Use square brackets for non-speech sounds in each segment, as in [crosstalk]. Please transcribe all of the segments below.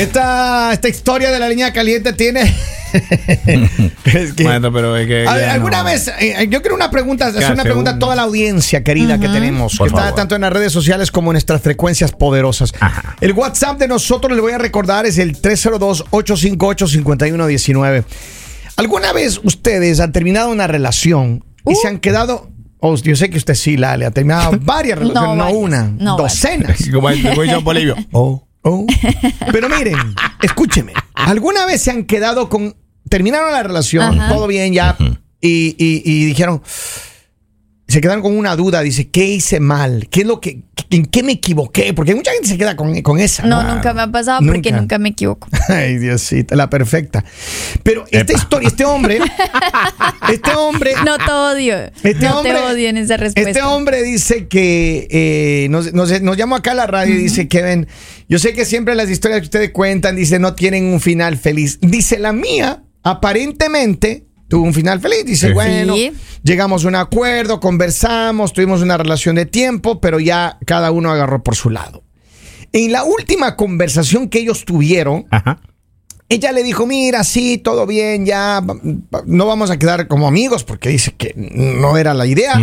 Esta, esta historia de la línea caliente tiene. [laughs] es que- Maestro, pero es que. A ver, alguna no. vez, eh, yo quiero una pregunta, hacer una pregunta a toda la audiencia querida que tenemos, Por que está tanto en las redes sociales como en nuestras frecuencias poderosas. Ajá. El WhatsApp de nosotros, les voy a recordar, es el 302-858-5119. ¿Alguna vez ustedes han terminado una relación y Uh. se han quedado, oh, yo sé que usted sí, Lale, ha terminado [laughs] varias relaciones, no, varias, una, no docenas. [laughs] Como el como el John Bolivio. Oh. Oh. Pero miren, escúcheme. ¿Alguna vez se han quedado con. Terminaron la relación, Ajá. todo bien ya, y, y- y dijeron. Se quedaron con una duda, dice, ¿qué hice mal? ¿Qué es lo que, ¿En qué me equivoqué? Porque mucha gente se queda con, con esa. No, nunca me ha pasado porque Nunca. me equivoco. [laughs] Ay, Diosito, la perfecta. Pero esta historia, este hombre, [laughs] este hombre, No te odio. Este no hombre- te odio en esa respuesta. Este hombre dice que eh, nos, nos- nos llamó acá a la radio y dice, Kevin, yo sé que siempre las historias que ustedes cuentan, dice, no tienen un final feliz. Dice, la mía, aparentemente, tuvo un final feliz. Dice, Sí. bueno, Sí. llegamos a un acuerdo, conversamos, tuvimos una relación de tiempo, pero ya cada uno agarró por su lado. En la última conversación que ellos tuvieron, Ajá. ella le dijo, mira, sí, todo bien, ya no vamos a quedar como amigos porque dice que no era la idea,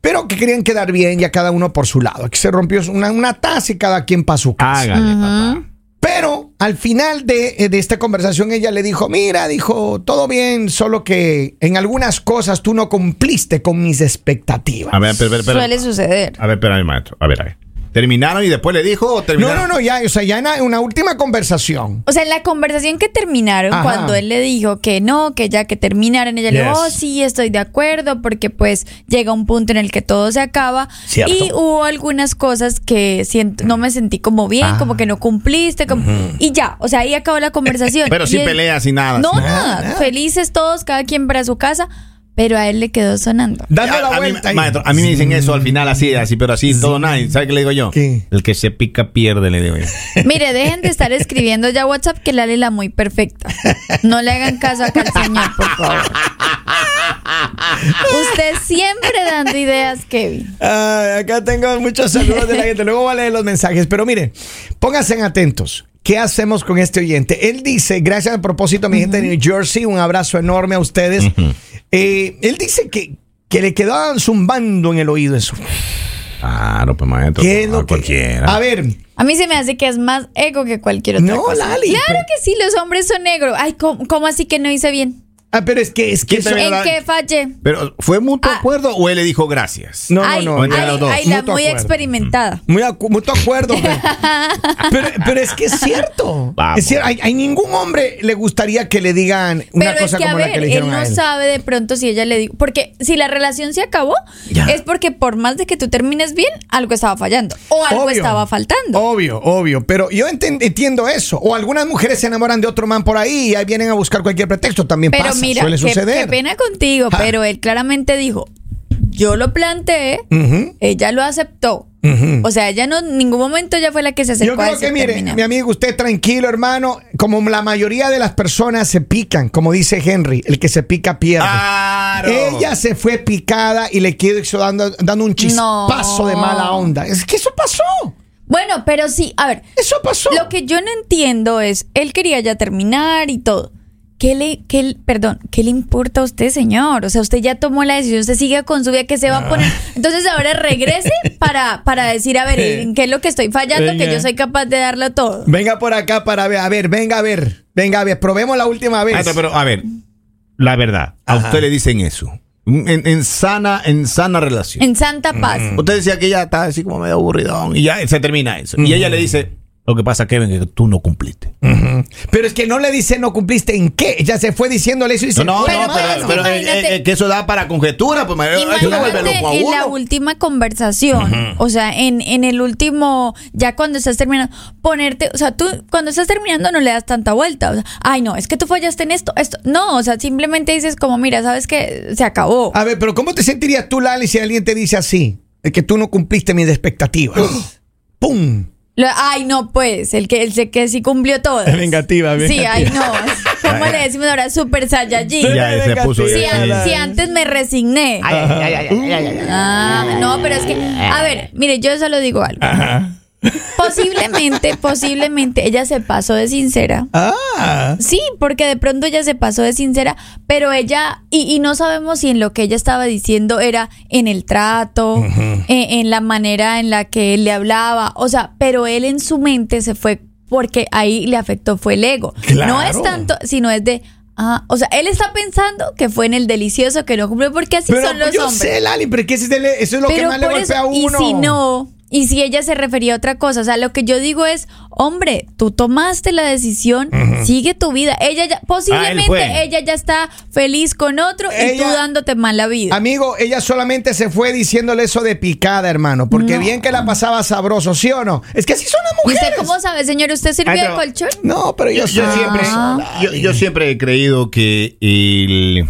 pero que querían quedar bien ya cada uno por su lado. Aquí se rompió una, una taza y cada quien para su casa. Hágale, papá. Pero al final de, eh, de esta conversación ella le dijo, mira, dijo, todo bien, solo que en algunas cosas tú no cumpliste con mis expectativas. A ver, pero, pero, pero- Suele suceder. A ver, espera, maestro. A ver, a ver. ¿Terminaron y después le dijo o No, terminaron? no, no, ya, o sea, ya en una última conversación. O sea, en la conversación que terminaron, Ajá. cuando él le dijo que no, que ya que terminaran, ella le dijo, oh, sí, estoy de acuerdo, porque pues llega un punto en el que todo se acaba. Cierto. Y hubo algunas cosas que siento, no me sentí como bien, Ah. como que no cumpliste, como- y ya, o sea, ahí acabó la conversación. Pero Y sin él- pelea, sin nada. No, nada, nada. felices todos, cada quien para su casa, pero a él le quedó sonando. Dando A- la a mí- vuelta. ahí. maestro, a mí me dicen eso al final así, así, pero así, todo nada. ¿Y ¿Sabe qué le digo yo? ¿Qué? El que se pica pierde, le digo yo. [laughs] Mire, dejen de estar escribiendo ya WhatsApp que Lali la muy perfecta. No le hagan caso acá al señor, por favor. Usted siempre dando ideas, Kevin. Ay, acá tengo muchos saludos de la gente. Luego voy a leer los mensajes. Pero miren, pónganse atentos. ¿Qué hacemos con este oyente? Él dice, gracias a propósito, mi gente de New Jersey, un abrazo enorme a ustedes. Eh, él dice que, que le quedaban zumbando en el oído eso. Claro, pues maestro. ¿Qué es a lo que- cualquiera. A ver, A mí se me hace que es más ego que cualquier otra No, cosa. Lali, Claro pero- que sí, los hombres son negros. Ay, ¿cómo, cómo así que no hice bien? Ah, pero es que es que ¿Quién te eso- ¿En la- qué fallé? Pero, ¿fue mutuo Ah. acuerdo o él le dijo gracias? No, ay, no, no. entre los dos. ay, la muy acuerdo. experimentada. Muy acu- mutuo acuerdo. pero, [laughs] pero, pero es que es cierto. Vamos. Es cierto. Hay, hay ningún hombre le gustaría que le digan una Pero es cosa que, a como la ver, que le él dijeron no a él. sabe de pronto si ella le dijo. Porque si la relación se acabó, Ya. es porque por más de que tú termines bien, algo estaba fallando. O algo Obvio. estaba faltando. Obvio, obvio. Pero yo entiendo eso. O algunas mujeres se enamoran de otro man por ahí y ahí vienen a buscar cualquier pretexto. También Pero pasa, mira, suele qué, suceder. qué pena contigo, pero él claramente dijo, yo lo planteé, ella lo aceptó. O sea, ella no, en ningún momento ella fue la que se acercó Yo a creo decir, que, mire, "Terminamos". mi amigo, usted tranquilo, hermano. Como la mayoría de las personas se pican, como dice Henry, el que se pica pierde. Claro. Ella se fue picada y le quedó dando, dando un chispazo No. de mala onda. Es que eso pasó. Bueno, pero sí, a ver, Eso pasó. lo que yo no entiendo es, él quería ya terminar y todo. ¿Qué le, qué, perdón, ¿qué le importa a usted, señor? O sea, usted ya tomó la decisión, usted sigue con su vida que se va a poner. Entonces ahora regrese para, para decir, a ver, ¿en qué es lo que estoy fallando? Que yo soy capaz de darlo todo. Venga por acá para ver. A ver, venga a ver. Venga a ver. Probemos la última vez. Pero a ver, la verdad, a usted le dicen eso. En, en sana, en sana relación. En Santa Paz. Usted decía que ella está así como medio aburridón y ya se termina eso. Y ella le dice, lo que pasa, Kevin, es que tú no cumpliste. Pero es que no le dice no cumpliste en qué. Ella se fue diciéndole eso y dice. No, no, Pero, no, pero pero, es que pero, eh, eh, que eso da para conjetura, pues a en la última conversación, o sea, en, en el último, ya cuando estás terminando, ponerte, o sea, tú cuando estás terminando no le das tanta vuelta, o sea, ay no, es que tú fallaste en esto, esto, no, o sea, simplemente dices como, mira, sabes que se acabó. A ver, pero ¿cómo te sentirías tú, Lali, si alguien te dice así? Que tú no cumpliste mis expectativas. [gasps] ¡Pum! Lo- ay no, pues, el que, el que sí cumplió todo. [laughs] Vengativa, Sí, ay no, [laughs] ¿cómo le decimos ahora? Super Saiyajin. Ya, se puso Si, ya. an- si antes me resigné. Ah, no, pero es que, a ver, mire, yo solo digo algo. Posiblemente, posiblemente ella se pasó de sincera. Ah. Sí, porque de pronto ella se pasó de sincera, pero ella, y, y no sabemos si en lo que ella estaba diciendo era en el trato, en, en la manera en la que él le hablaba, o sea, pero él en su mente se fue porque ahí le afectó fue el ego. No es Claro. tanto, sino es de, ah, o sea, él está pensando que fue en el delicioso que no cumplió porque así Pero son los yo hombres. sé, Lali, pero que ese es el- eso es lo que más le golpea eso, a uno. y si no, y si ella se refería a otra cosa, o sea, lo que yo digo es, hombre, tú tomaste la decisión, sigue tu vida. Ella ya, Ah, posiblemente ella ya está feliz con otro y tú dándote mala vida. Amigo, ella solamente se fue diciéndole eso de picada, hermano. Porque No. bien que la pasaba sabroso, ¿sí o no? Es que así son las ¿Y usted mujeres. cómo sabe, señor? ¿Usted sirvió Ay, de pero- colchón? No, pero yo, Yo, yo sé. siempre, Ah. yo, yo siempre he creído que el,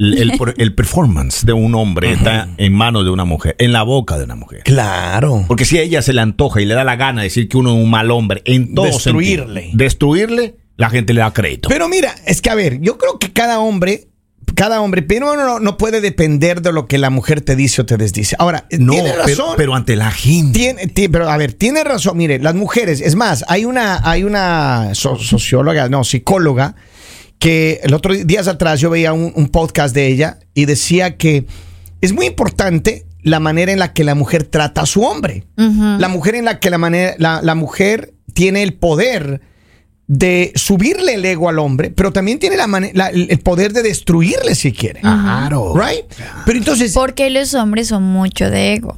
el, el [laughs] per- el performance de un hombre está en manos de una mujer, en la boca de una mujer. Claro. Porque si a ella se le antoja y le da la gana decir que uno es un mal hombre, en todo Destruirle. sentido, destruirle, la gente le da crédito. Pero mira, es que a ver, yo creo que cada hombre, cada hombre, pero no, no puede depender de lo que la mujer te dice o te desdice. Ahora, no, tiene razón. pero, pero ante la gente. Tiene, ti- pero a ver, tiene razón. Mire, las mujeres, es más, hay una, hay una so- socióloga, no, psicóloga, que el otro días atrás yo veía un, un podcast de ella y decía que es muy importante la manera en la que la mujer trata a su hombre. La mujer en la que la manera, la, la mujer tiene el poder de subirle el ego al hombre, pero también tiene la la- el el poder de destruirle si quiere. Claro. Right? Pero entonces, Porque los hombres son mucho de ego.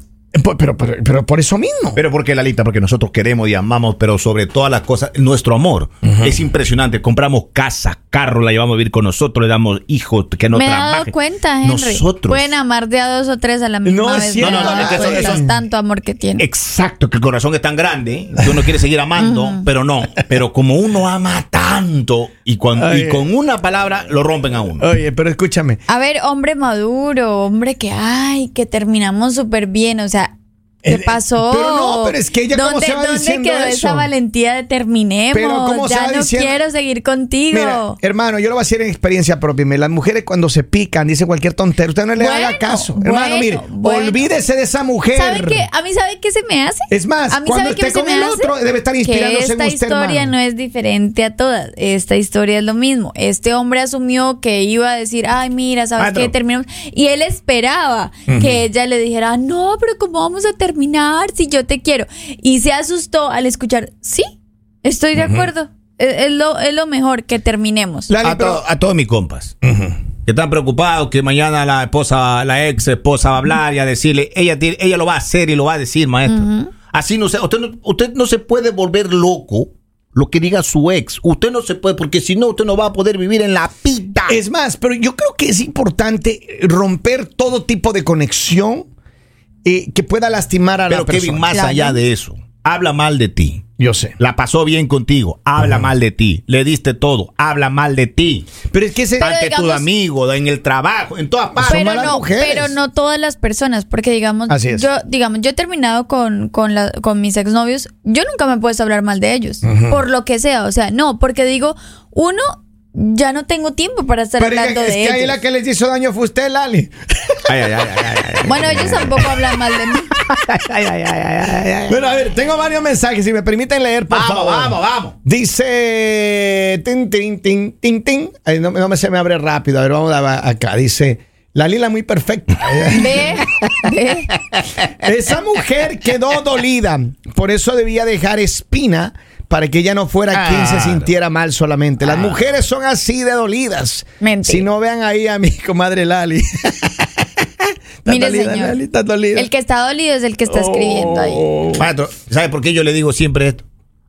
Pero, pero, pero por eso mismo. Pero porque Lalita, porque nosotros queremos y amamos, pero sobre todas las cosas, nuestro amor es impresionante. Compramos casa, carro, la llevamos a vivir con nosotros, le damos hijos que no Me he dado cuenta, Henry. Nosotros. Pueden amar de a dos o tres a la misma No, es vez. No, no, es que eso- eso- tanto amor que tiene. Exacto, que el corazón es tan grande que uno quiere seguir amando, pero no. Pero como uno ama tanto y, cuando, y con una palabra lo rompen a uno. Oye, pero escúchame. A ver, hombre maduro, hombre que, ay, que terminamos súper bien, o sea, ¿qué pasó? pero no, pero es que ella cómo ¿Dónde, se va ¿dónde diciendo quedó eso? esa valentía de terminemos? Pero ¿cómo se ya va no diciendo? quiero seguir contigo. Mira, hermano, yo lo voy a decir en experiencia propia. Las mujeres cuando se pican, dicen cualquier tontera, usted no le haga Bueno, caso. bueno, hermano, mire, bueno. olvídese de esa mujer. ¿Sabe qué? A mí, ¿sabe qué se me hace? Es más, a mí, cuando ¿sabe qué esté se con me el hace? otro, debe estar inspirándose que en esta usted, historia hermano. no es diferente a todas. Esta historia es lo mismo. Este hombre asumió que iba a decir, ay, mira, ¿sabes Maestro. qué? Terminamos. Y él esperaba que ella le dijera, no, pero ¿cómo vamos a terminar si yo te quiero? Y se asustó al escuchar, sí, estoy de acuerdo. Es, es lo, es lo mejor que terminemos. Lali, a, pero- to- a todos mis compas. Que están preocupados que mañana la esposa, la ex esposa va a hablar y a decirle, ella, ella lo va a hacer y lo va a decir, maestro. Así no se, usted no, usted no se puede volver loco lo que diga su ex. Usted no se puede, porque si no, usted no va a poder vivir en la pita. Es más, pero yo creo que es importante romper todo tipo de conexión eh, que pueda lastimar a Pero la persona. Kevin, más Claro. allá de eso, habla mal de ti. Yo sé. La pasó bien contigo, habla mal de ti. Le diste todo, habla mal de ti. Pero es que ese... Pero Ante digamos- tus amigos, en el trabajo, en todas partes. Pero no, pero no todas las personas, porque digamos, Así es. yo, digamos, yo he terminado con, con, la- con mis exnovios, yo nunca me puedo hablar mal de ellos, por lo que sea, o sea, no, porque digo, uno, ya no tengo tiempo para estar Pero hablando es de que ellos. ahí la que les hizo daño fue usted, Lali. [laughs] Ay, ay, ay, ay, ay, ay. Bueno, ellos tampoco hablan mal de mí. [laughs] Bueno, a ver, tengo varios mensajes. Si me permiten leer, por Vamos, favor. vamos, vamos. Dice. Tin, tin, tin, tin, tin. Ay, no, no me se me abre rápido. A ver, vamos a- acá. Dice. La Lila muy perfecta. Ve, ve. Esa mujer quedó dolida. Por eso debía dejar espina para que ella no fuera quien se sintiera mal solamente. Las Ah. mujeres son así de dolidas. Mentira. Si no vean ahí a mi comadre Lali. [laughs] Mire, dolida, señor. Lali, está dolida. El que está dolido es el que está escribiendo ahí. Oh. Maestro, ¿sabe por qué yo le digo siempre esto?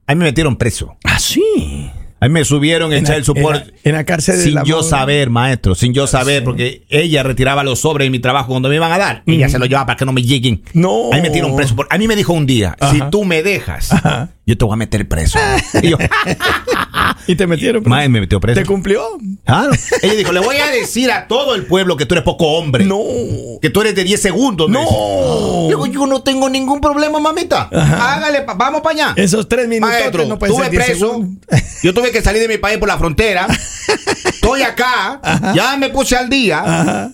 A mí me metieron preso. Ah, sí. A mí me subieron en echar el support. en la- en la cárcel Sin yo saber, maestro, sin yo saber, porque ella retiraba los sobres en mi trabajo cuando me iban a dar. Ella se los llevaba para que no me lleguen. No. A mí me metieron preso. por- A mí me dijo un día, Ajá. si tú me dejas, Ajá. Yo te voy a meter preso. [laughs] y yo, [laughs] Y te metieron. preso. Mae, me metió preso. ¿Te cumplió? Claro. Ella dijo, le voy a decir a todo el pueblo que tú eres poco hombre. No. Que tú eres de 10 segundos. No. Digo, yo no tengo ningún problema, mamita. Hágale, pa- vamos para allá. Esos tres minutos Maestro, no tuve ser 10 preso. Yo tuve que salir de mi país por la frontera. [laughs] Estoy acá. Ya me puse al día. Ajá.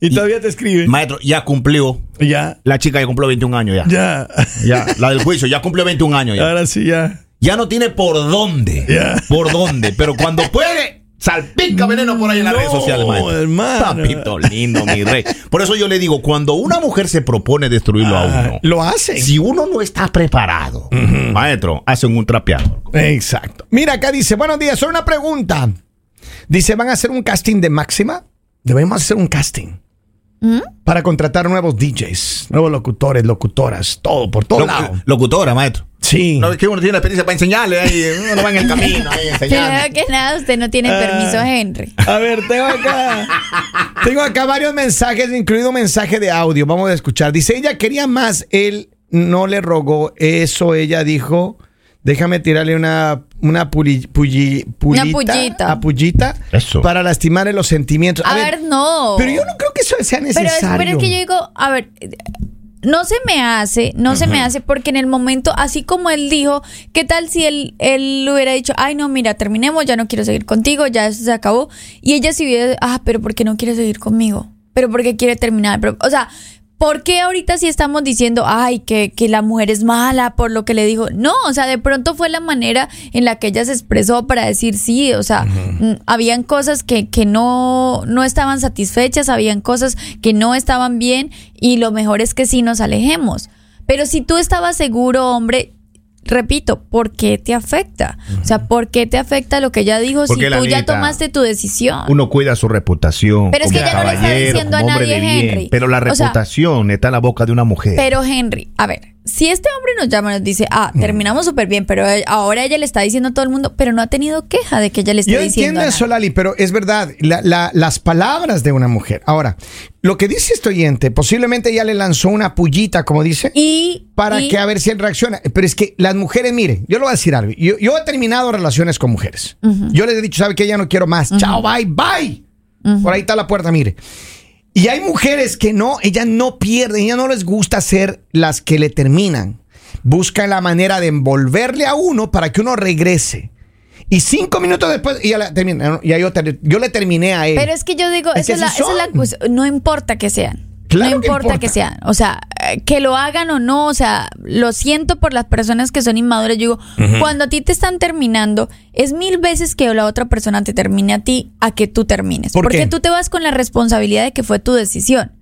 Y todavía te escribe. Maestro, ya cumplió. Ya. La chica ya cumplió 21 años ya. Ya. Ya, la del juicio, ya cumplió 21 años ya. Ahora sí, ya. Ya no tiene por dónde. Ya. Por dónde. Pero cuando puede, salpica veneno por ahí en las No, redes sociales, maestro. hermano. Papito lindo, mi rey. Por eso yo le digo, cuando una mujer se propone destruirlo a Ah, uno, Lo hacen. si uno no está preparado, maestro, hacen un trapeado. Exacto. Mira, acá dice, buenos días, solo una pregunta. Dice, ¿van a hacer un casting de máxima? Debemos hacer un casting. Para contratar nuevos DJs, nuevos locutores, locutoras, todo, por todo Loc- lado. locutora, maestro. Sí. No, es que uno tiene la experiencia para enseñarle ahí, uno va en el camino ahí enseñando. Primero [laughs] que nada, usted no tiene Ah. permiso, Henry. A ver, tengo acá. tengo acá varios mensajes, incluido un mensaje de audio. Vamos a escuchar. Dice, ella quería más, él no le rogó eso. Ella dijo, déjame tirarle una, una puli- Una pullita. a pullita Eso. para lastimarle los sentimientos. A, ver, no. Pero yo no creo que eso sea Pero es, necesario. pero es que yo digo, a ver, no se me hace, no se me hace porque en el momento, así como él dijo, ¿qué tal si él, él le hubiera dicho, ay no, mira, terminemos, ya no quiero seguir contigo, ya eso se acabó? Y ella si hubiera, ah, pero ¿por qué no quiere seguir conmigo? ¿Pero por qué quiere terminar? Pero, o sea, ¿por qué ahorita sí estamos diciendo, ay, que, que la mujer es mala por lo que le dijo? No, o sea, de pronto fue la manera en la que ella se expresó para decir sí, o sea, mm, habían cosas que, que no, no estaban satisfechas, habían cosas que no estaban bien y lo mejor es que sí nos alejemos. Pero si tú estabas seguro, hombre, repito, ¿por qué te afecta? O sea, ¿por qué te afecta lo que ella dijo si Porque tú ya tomaste tu decisión? Uno cuida su reputación. Pero es que ella no le está diciendo a nadie, bien. Henry. Pero la O sea, reputación está en la boca de una mujer. Pero Henry, a ver, si este hombre nos llama y nos dice, ah, terminamos súper bien, pero ahora ella le está diciendo a todo el mundo, pero no ha tenido queja de que ella le esté Yo diciendo. entiendo a eso. Lali, pero es verdad, la- la- las palabras de una mujer. Ahora, lo que dice este oyente, posiblemente ya le lanzó una pullita, como dice. Y para y- que a ver si él reacciona. Pero es que las mujeres, mire, yo le voy a decir algo. Yo, yo he terminado relaciones con mujeres. Yo les he dicho, ¿sabe qué? Ya no quiero más. Chao, bye, bye. Por ahí está la puerta, mire. Y hay mujeres que no, ellas no pierden, ellas no les gusta ser las que le terminan. Buscan la manera de envolverle a uno para que uno regrese. Y cinco minutos después, y ya, la termina, ya yo, le terminé a él. Pero es que yo digo, Es esa que es, la, es. No importa que sean. Claro no que importa, importa. que sean. O sea, eh, que lo hagan o no. O sea, lo siento por las personas que son inmaduras. Yo digo, cuando a ti te están terminando, es mil veces que la otra persona te termine a ti a que tú termines. ¿Por Porque qué? tú te vas con la responsabilidad de que fue tu decisión.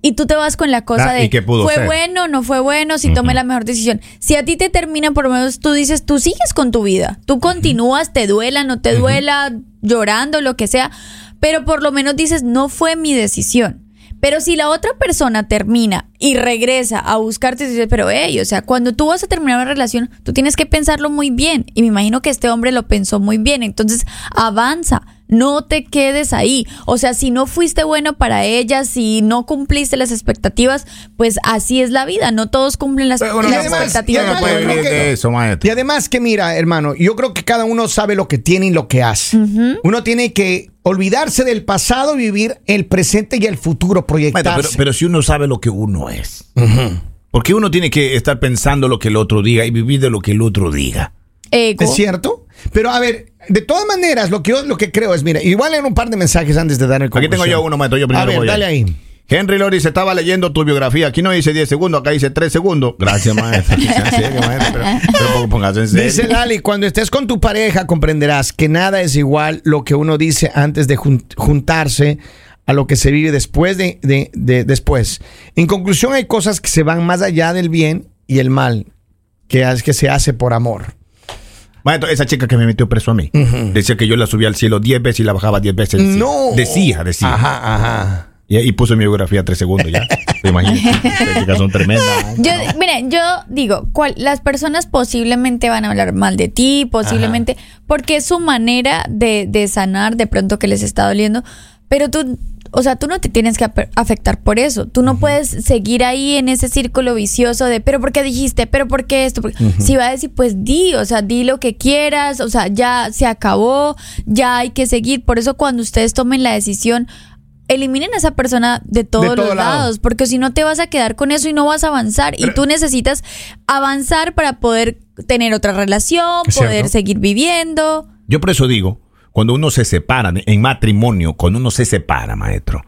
Y tú te vas con la cosa Ah, ¿y de pudo fue ser? bueno, no fue bueno, si tomé la mejor decisión. Si a ti te terminan, por lo menos tú dices, tú sigues con tu vida. Tú continúas, te duela, no te duela, llorando, lo que sea. Pero por lo menos dices, no fue mi decisión. Pero si la otra persona termina y regresa a buscarte, dices, pero hey, o sea, cuando tú vas a terminar una relación, tú tienes que pensarlo muy bien. Y me imagino que este hombre lo pensó muy bien. Entonces, avanza, no te quedes ahí. O sea, si no fuiste bueno para ella, si no cumpliste las expectativas, pues así es la vida. No todos cumplen las, Pero bueno, las y además- expectativas. y de además que- eso. Y además que mira, hermano, yo creo que cada uno sabe lo que tiene y lo que hace. Uno tiene que olvidarse del pasado, vivir el presente y el futuro, proyectarse. pero, pero si uno sabe lo que uno es, porque uno tiene que estar pensando lo que el otro diga y vivir de lo que el otro diga. Ego. ¿Es cierto? Pero a ver, de todas maneras, lo que yo lo que creo es, mira, igual en un par de mensajes antes de dar el Aquí tengo yo uno, maestro. Yo A primero ver, voy dale ahí. Henry Lori se estaba leyendo tu biografía. Aquí no dice 10 segundos, acá dice 3 segundos. Gracias, [laughs] serio. Dice Lali, cuando estés con tu pareja comprenderás que nada es igual lo que uno dice antes de jun- juntarse a lo que se vive después de, de- de- después. En conclusión, hay cosas que se van más allá del bien y el mal, que, es que se hace por amor. Maestro, esa chica que me metió preso a mí, decía que yo la subía al cielo 10 veces y la bajaba 10 veces. No. Decía, decía. Ajá, ajá. Y, y puso mi biografía 3 segundos ya. [laughs] Te imaginas. Chicas son tremendas. Yo, mire, yo digo, cual- las personas posiblemente van a hablar mal de ti, posiblemente, porque es su manera de, de sanar de pronto que les está doliendo, pero tú, o sea, tú no te tienes que afectar por eso, tú no puedes seguir ahí en ese círculo vicioso de, pero ¿por qué dijiste? ¿Pero por qué esto? Porque Si va a decir, pues di, o sea, di lo que quieras, o sea, ya se acabó, ya hay que seguir, por eso cuando ustedes tomen la decisión, eliminen a esa persona de todos todo los lado. lados, porque si no te vas a quedar con eso y no vas a avanzar. y tú necesitas avanzar para poder tener otra relación, poder cierto. seguir viviendo. Yo por eso digo, cuando uno se separa en matrimonio, cuando uno se separa, maestro,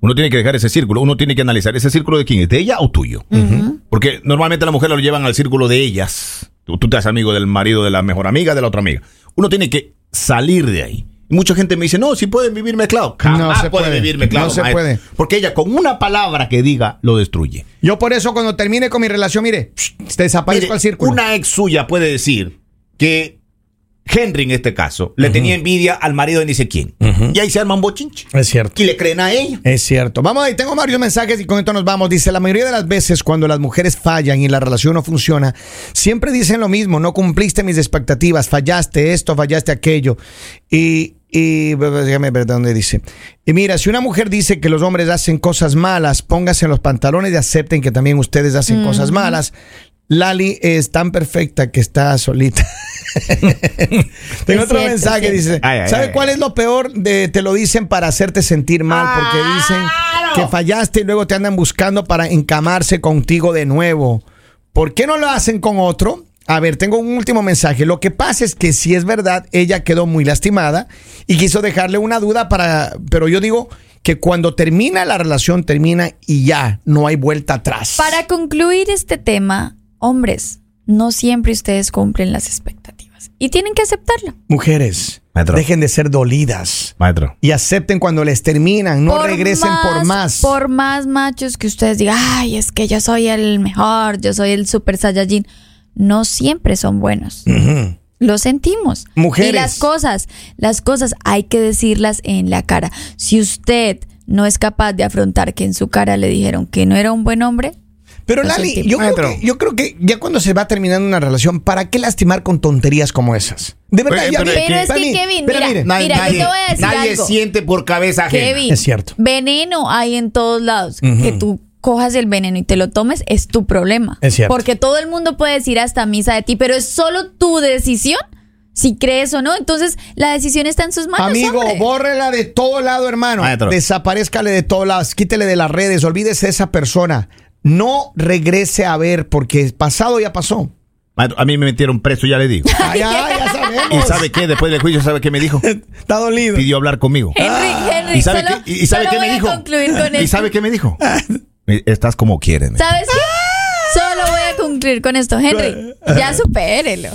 Uno tiene que dejar ese círculo, uno tiene que analizar ese círculo de quién es, de ella o tuyo. Porque normalmente la mujer lo llevan al círculo de ellas. Tú, tú te haces amigo del marido de la mejor amiga, de la otra amiga. Uno tiene que salir de ahí. Mucha gente me dice, no, si pueden vivir mezclado. Jamás No se puede, puede. vivir mezclado. No se maestro. puede. Porque ella con una palabra que diga lo destruye. Yo por eso cuando termine con mi relación, mire, desaparezco Mire, al círculo. Una ex suya puede decir que Henry, en este caso, le tenía envidia al marido de ni sé quién. Y ahí se arma un bochinche. Es cierto. Y le creen a ella. Es cierto. Vamos ahí, tengo varios mensajes y con esto nos vamos. Dice, la mayoría de las veces cuando las mujeres fallan y la relación no funciona, siempre dicen lo mismo, no cumpliste mis expectativas, fallaste esto, fallaste aquello. Y, y déjame ver dónde dice. Y mira, si una mujer dice que los hombres hacen cosas malas, pónganse en los pantalones y acepten que también ustedes hacen cosas malas. Lali es tan perfecta que está solita. [laughs] Tengo otro cierto, mensaje, dice. Ay, ay, ¿sabe ay. cuál es lo peor? De, te lo dicen para hacerte sentir mal, porque dicen que fallaste y luego te andan buscando para encamarse contigo de nuevo. ¿Por qué no lo hacen con otro? A ver, tengo un último mensaje. Lo que pasa es que si es verdad, ella quedó muy lastimada y quiso dejarle una duda para, pero yo digo que cuando termina la relación termina y ya, no hay vuelta atrás. Para concluir este tema, hombres, no siempre ustedes cumplen las expectativas y tienen que aceptarlo. Mujeres, Maestro. dejen de ser dolidas Maestro. y acepten cuando les terminan, no regresen por más. Por más machos que ustedes digan, ay, es que yo soy el mejor, yo soy el super saiyajin. No siempre son buenos. Lo sentimos. Mujeres. Y las cosas, las cosas hay que decirlas en la cara. Si usted no es capaz de afrontar que en su cara le dijeron que no era un buen hombre, Pero Lali, yo creo, que, yo creo que ya cuando se va terminando una relación, ¿para qué lastimar con tonterías como esas? De verdad, Pero- ya pero Pero es que, Kevin, pero mira, yo nadie te voy a decir nadie algo. siente por cabeza ajena. Kevin, Es cierto. veneno hay en todos lados. Que tú cojas el veneno y te lo tomes es tu problema. Es cierto. Porque todo el mundo puede decir hasta misa de ti, pero es solo tu decisión si crees o no. Entonces la decisión está en sus manos. Amigo, hombre. bórrela de todo lado, hermano. Maestro. Desaparezcale de todos lados, quítele de las redes, olvídese de esa persona. No regrese a ver, porque pasado ya pasó. Maestro, a mí me metieron preso, ya le digo. [laughs] Ay, ay, ya sabemos. ¿Y sabe qué? Después del juicio, ¿sabe qué me dijo? [laughs] Está dolido. Pidió hablar conmigo. Henry, Henry, ¿Y sabe, solo- qué, y sabe solo qué me voy a dijo? concluir con ¿Y esto. sabe qué me dijo? [laughs] Estás como dijo. ¿Sabes qué? Solo voy a concluir con esto. Henry, ya [laughs] supérelo.